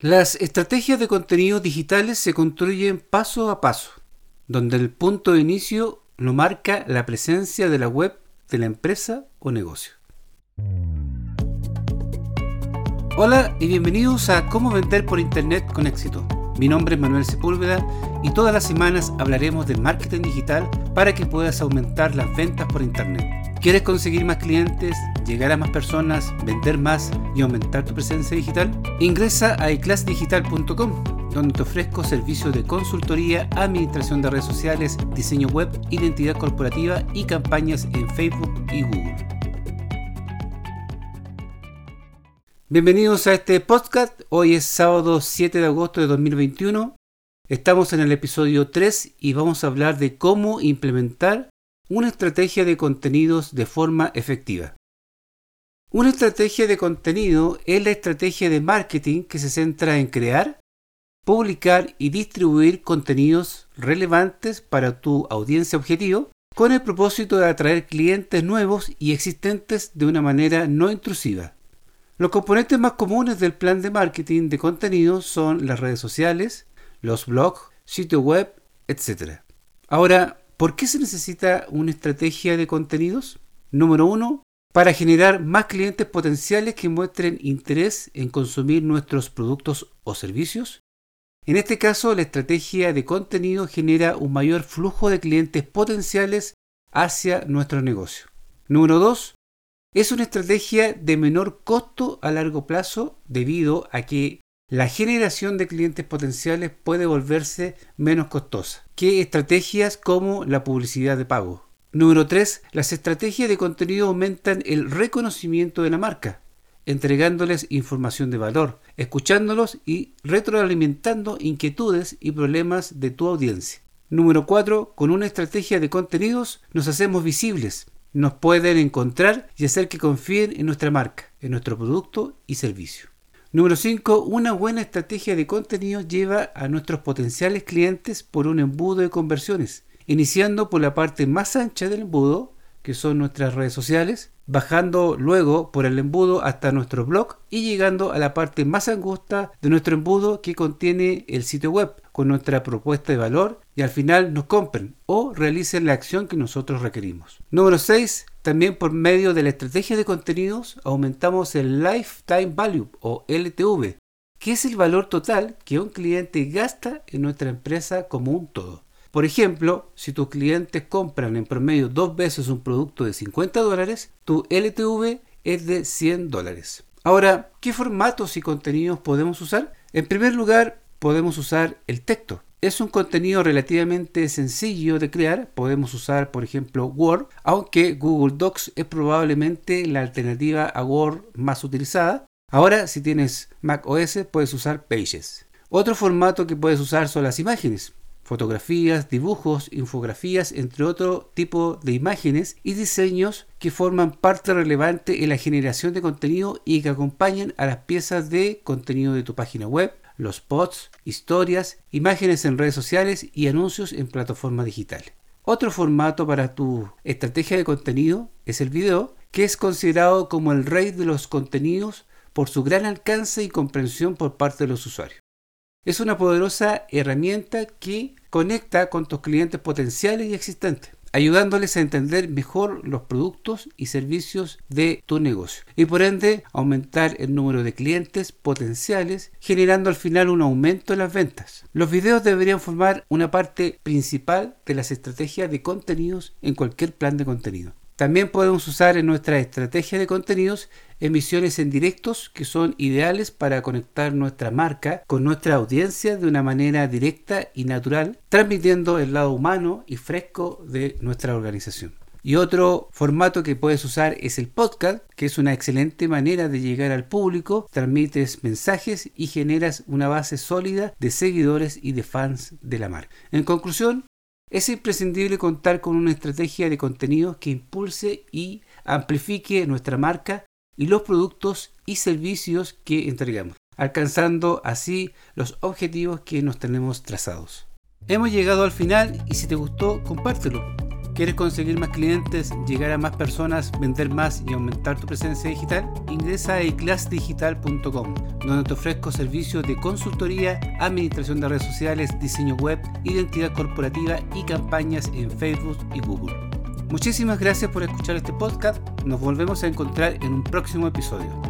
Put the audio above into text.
Las estrategias de contenidos digitales se construyen paso a paso, donde el punto de inicio lo marca la presencia de la web de la empresa o negocio. Hola y bienvenidos a Cómo vender por Internet con éxito. Mi nombre es Manuel Sepúlveda y todas las semanas hablaremos de marketing digital para que puedas aumentar las ventas por Internet. ¿Quieres conseguir más clientes, llegar a más personas, vender más y aumentar tu presencia digital? Ingresa a eclassdigital.com, donde te ofrezco servicios de consultoría, administración de redes sociales, diseño web, identidad corporativa y campañas en Facebook y Google. Bienvenidos a este podcast. Hoy es sábado 7 de agosto de 2021. Estamos en el episodio 3 y vamos a hablar de cómo implementar una estrategia de contenidos de forma efectiva. Una estrategia de contenido es la estrategia de marketing que se centra en crear, publicar y distribuir contenidos relevantes para tu audiencia objetivo con el propósito de atraer clientes nuevos y existentes de una manera no intrusiva. Los componentes más comunes del plan de marketing de contenidos son las redes sociales, los blogs, sitio web, etc. Ahora, ¿Por qué se necesita una estrategia de contenidos? Número uno, para generar más clientes potenciales que muestren interés en consumir nuestros productos o servicios. En este caso, la estrategia de contenido genera un mayor flujo de clientes potenciales hacia nuestro negocio. Número 2. Es una estrategia de menor costo a largo plazo debido a que la generación de clientes potenciales puede volverse menos costosa que estrategias como la publicidad de pago. Número 3. Las estrategias de contenido aumentan el reconocimiento de la marca, entregándoles información de valor, escuchándolos y retroalimentando inquietudes y problemas de tu audiencia. Número 4. Con una estrategia de contenidos nos hacemos visibles, nos pueden encontrar y hacer que confíen en nuestra marca, en nuestro producto y servicio. Número 5. Una buena estrategia de contenido lleva a nuestros potenciales clientes por un embudo de conversiones, iniciando por la parte más ancha del embudo, que son nuestras redes sociales, bajando luego por el embudo hasta nuestro blog y llegando a la parte más angosta de nuestro embudo que contiene el sitio web con nuestra propuesta de valor y al final nos compren o realicen la acción que nosotros requerimos. Número 6. También por medio de la estrategia de contenidos aumentamos el Lifetime Value o LTV, que es el valor total que un cliente gasta en nuestra empresa como un todo. Por ejemplo, si tus clientes compran en promedio dos veces un producto de 50 dólares, tu LTV es de 100 dólares. Ahora, ¿qué formatos y contenidos podemos usar? En primer lugar, podemos usar el texto. Es un contenido relativamente sencillo de crear. Podemos usar, por ejemplo, Word, aunque Google Docs es probablemente la alternativa a Word más utilizada. Ahora, si tienes Mac OS, puedes usar Pages. Otro formato que puedes usar son las imágenes fotografías, dibujos, infografías, entre otro tipo de imágenes y diseños que forman parte relevante en la generación de contenido y que acompañan a las piezas de contenido de tu página web, los posts, historias, imágenes en redes sociales y anuncios en plataformas digitales. Otro formato para tu estrategia de contenido es el video, que es considerado como el rey de los contenidos por su gran alcance y comprensión por parte de los usuarios. Es una poderosa herramienta que conecta con tus clientes potenciales y existentes, ayudándoles a entender mejor los productos y servicios de tu negocio y por ende aumentar el número de clientes potenciales, generando al final un aumento en las ventas. Los videos deberían formar una parte principal de las estrategias de contenidos en cualquier plan de contenido. También podemos usar en nuestra estrategia de contenidos emisiones en directos que son ideales para conectar nuestra marca con nuestra audiencia de una manera directa y natural, transmitiendo el lado humano y fresco de nuestra organización. Y otro formato que puedes usar es el podcast, que es una excelente manera de llegar al público, transmites mensajes y generas una base sólida de seguidores y de fans de la marca. En conclusión, es imprescindible contar con una estrategia de contenidos que impulse y amplifique nuestra marca y los productos y servicios que entregamos, alcanzando así los objetivos que nos tenemos trazados. Hemos llegado al final y si te gustó, compártelo ¿Quieres conseguir más clientes, llegar a más personas, vender más y aumentar tu presencia digital? Ingresa a eclassdigital.com, donde te ofrezco servicios de consultoría, administración de redes sociales, diseño web, identidad corporativa y campañas en Facebook y Google. Muchísimas gracias por escuchar este podcast. Nos volvemos a encontrar en un próximo episodio.